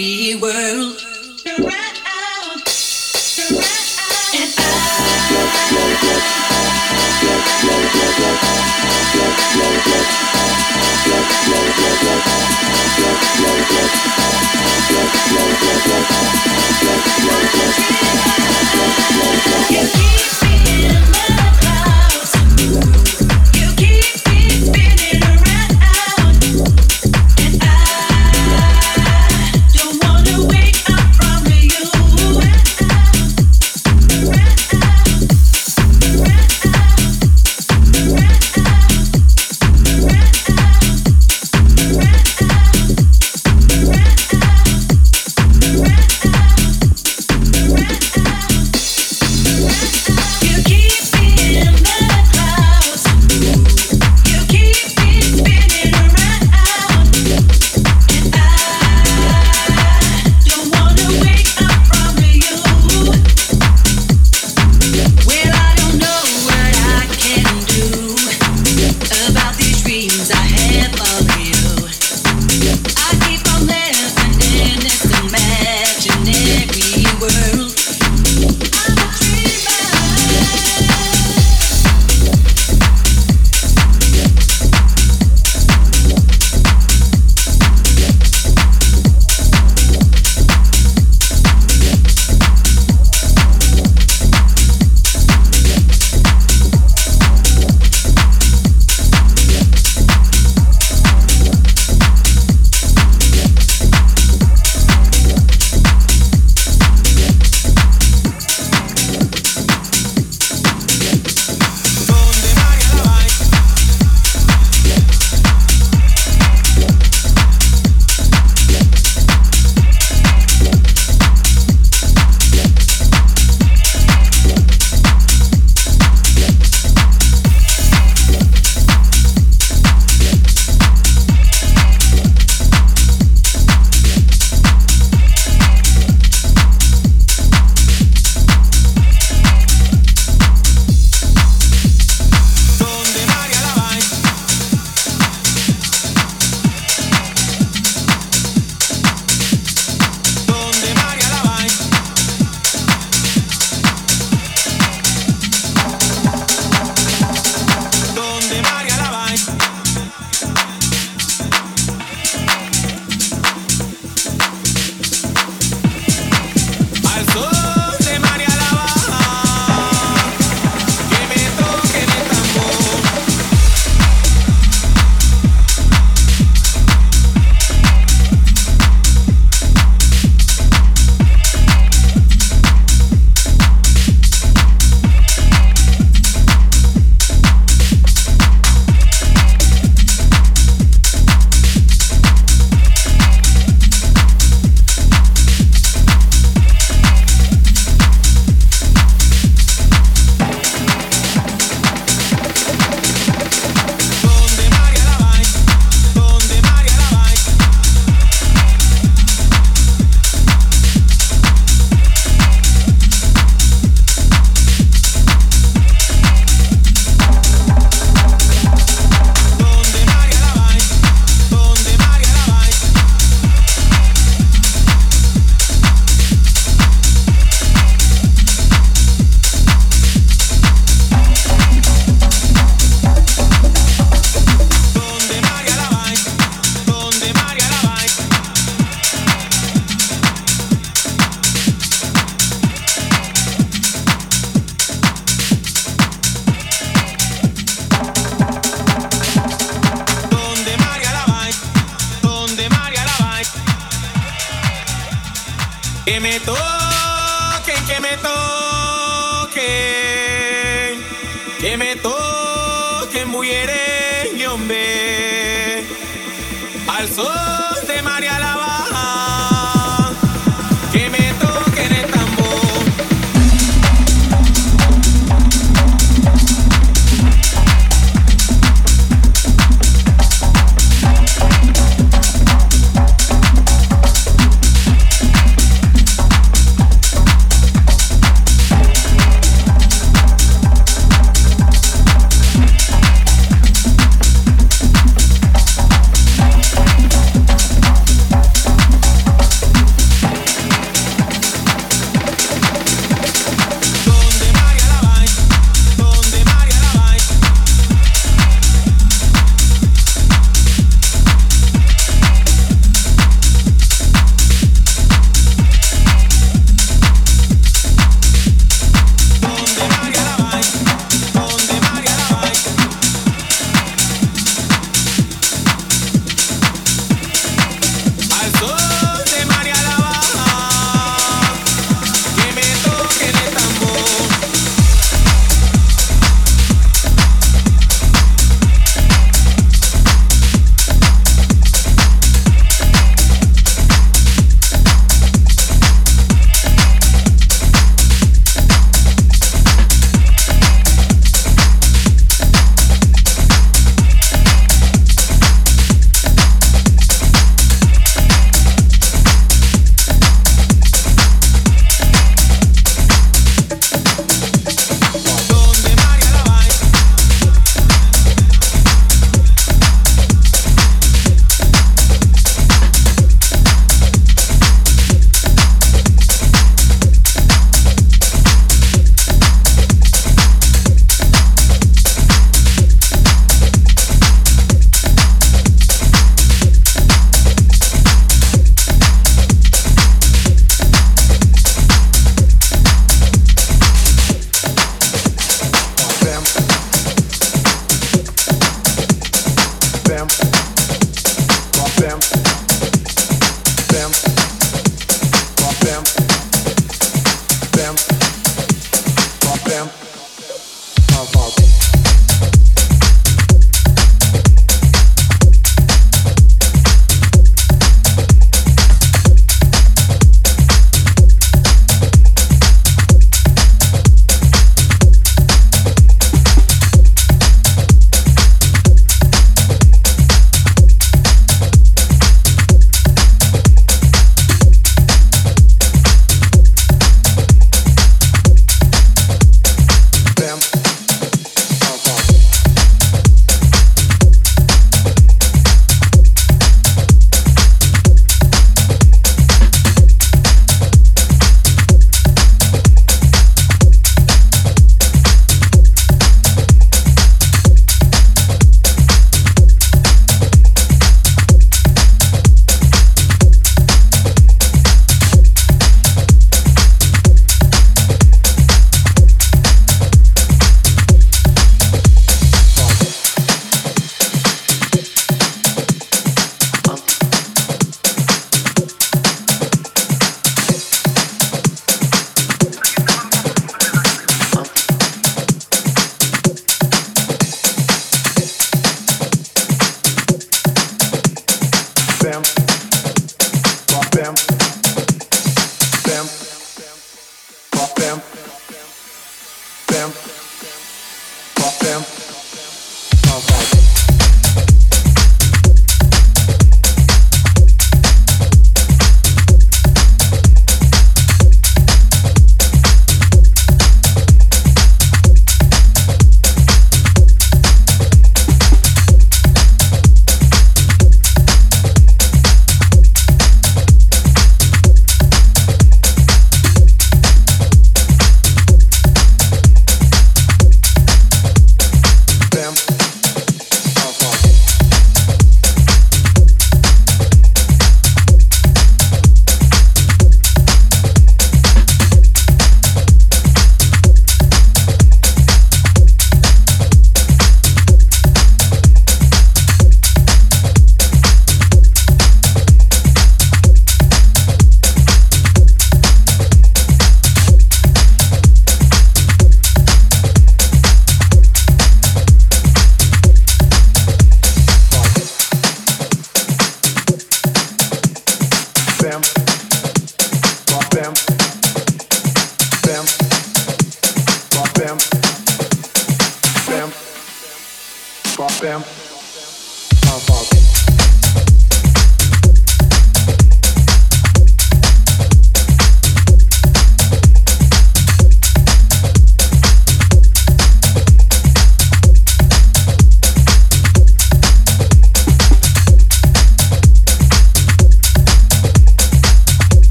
imaginary world. And I said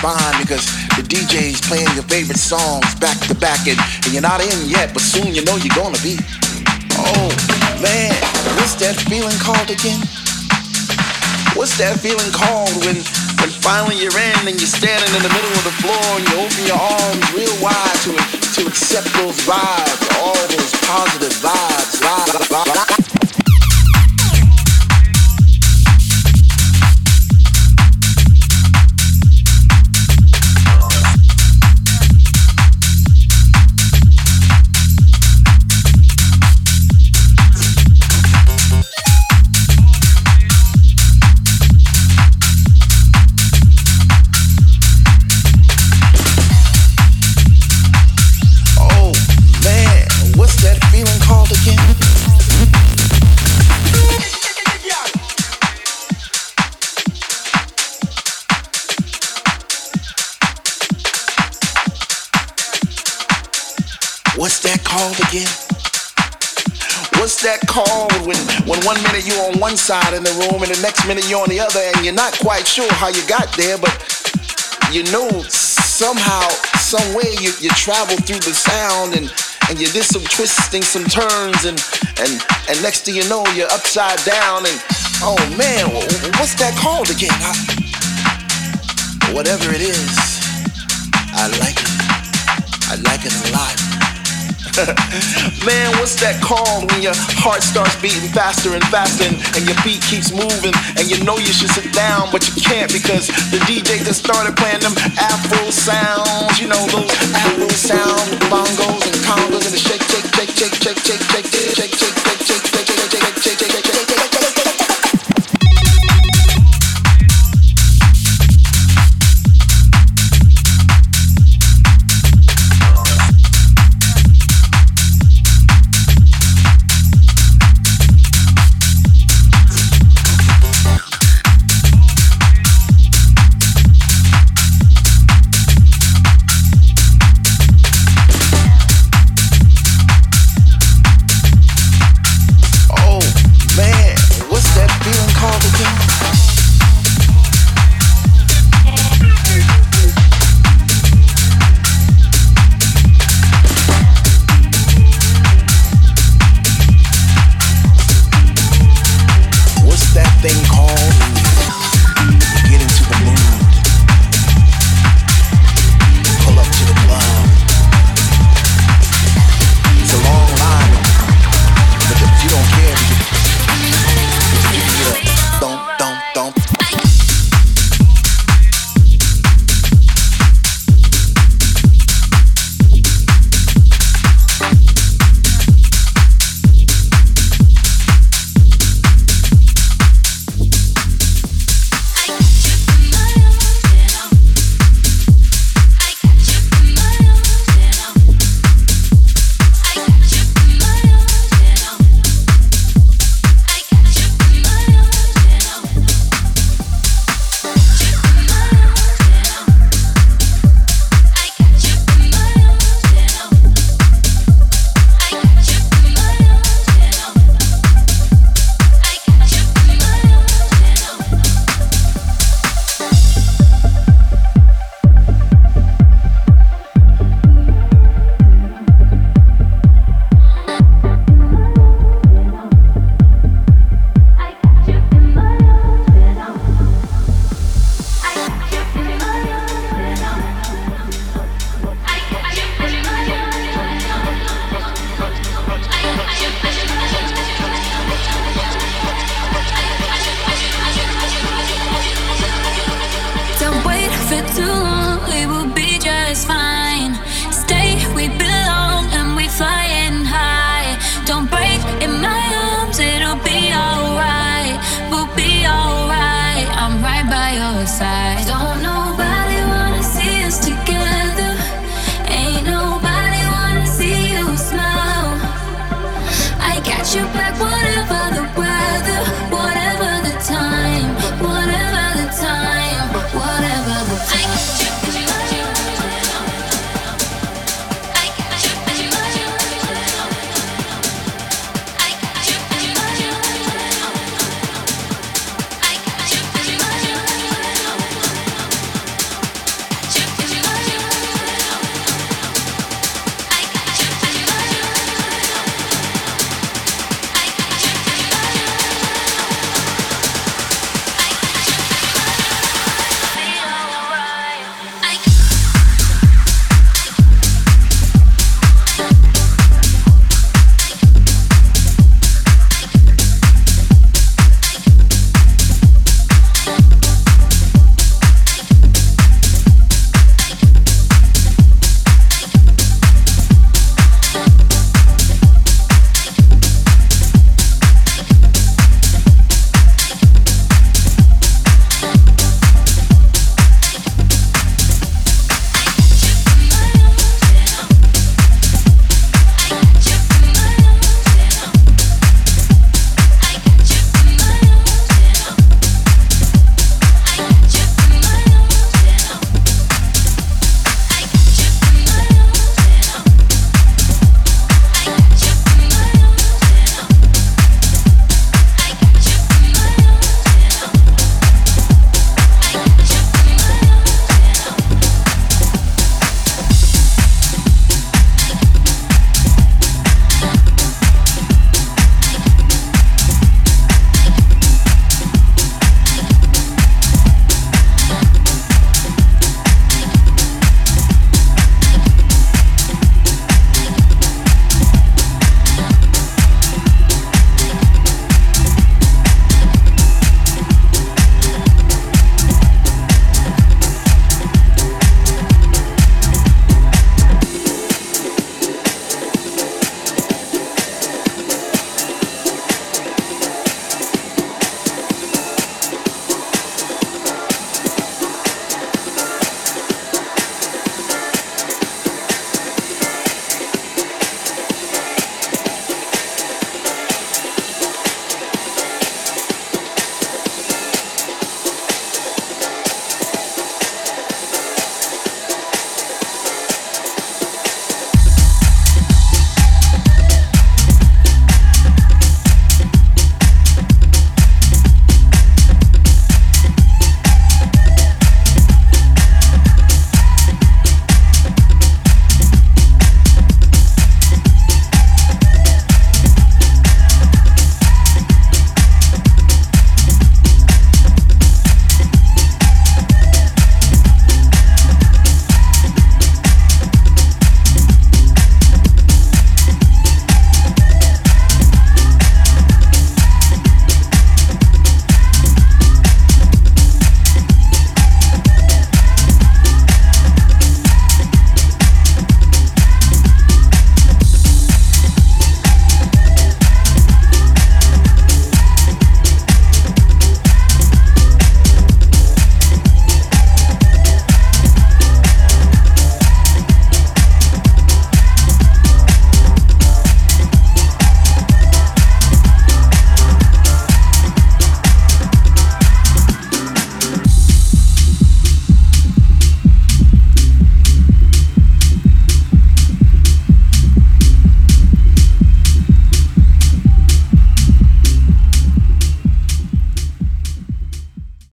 spine because the DJ's playing your favorite songs back to back and, and you're not in yet, but soon you know you're gonna be. Oh man, what's that feeling called again? What's that feeling called when when finally you're in and you're standing in the middle of the floor and you open your arms real wide to to accept those vibes, all those positive vibes, vibes, vibes. One side in the room and the next minute you're on the other and you're not quite sure how you got there, but you know somehow, some way you, you travel through the sound and, and you did some twisting, some turns and, and, and next thing you know you're upside down and oh man, what's that called again? I, whatever it is, I like it. I like it a lot. Man, what's that called when your heart starts beating faster and faster and, and, your feet keeps moving and you know you should sit down but you can't because the DJ just started playing them Afro sounds, you know those Afro sounds, bongos and congas and the shake, shake, shake, shake, shake, shake, shake, shake, shake, shake, shake, shake, shake, shake, shake, shake, shake, shake.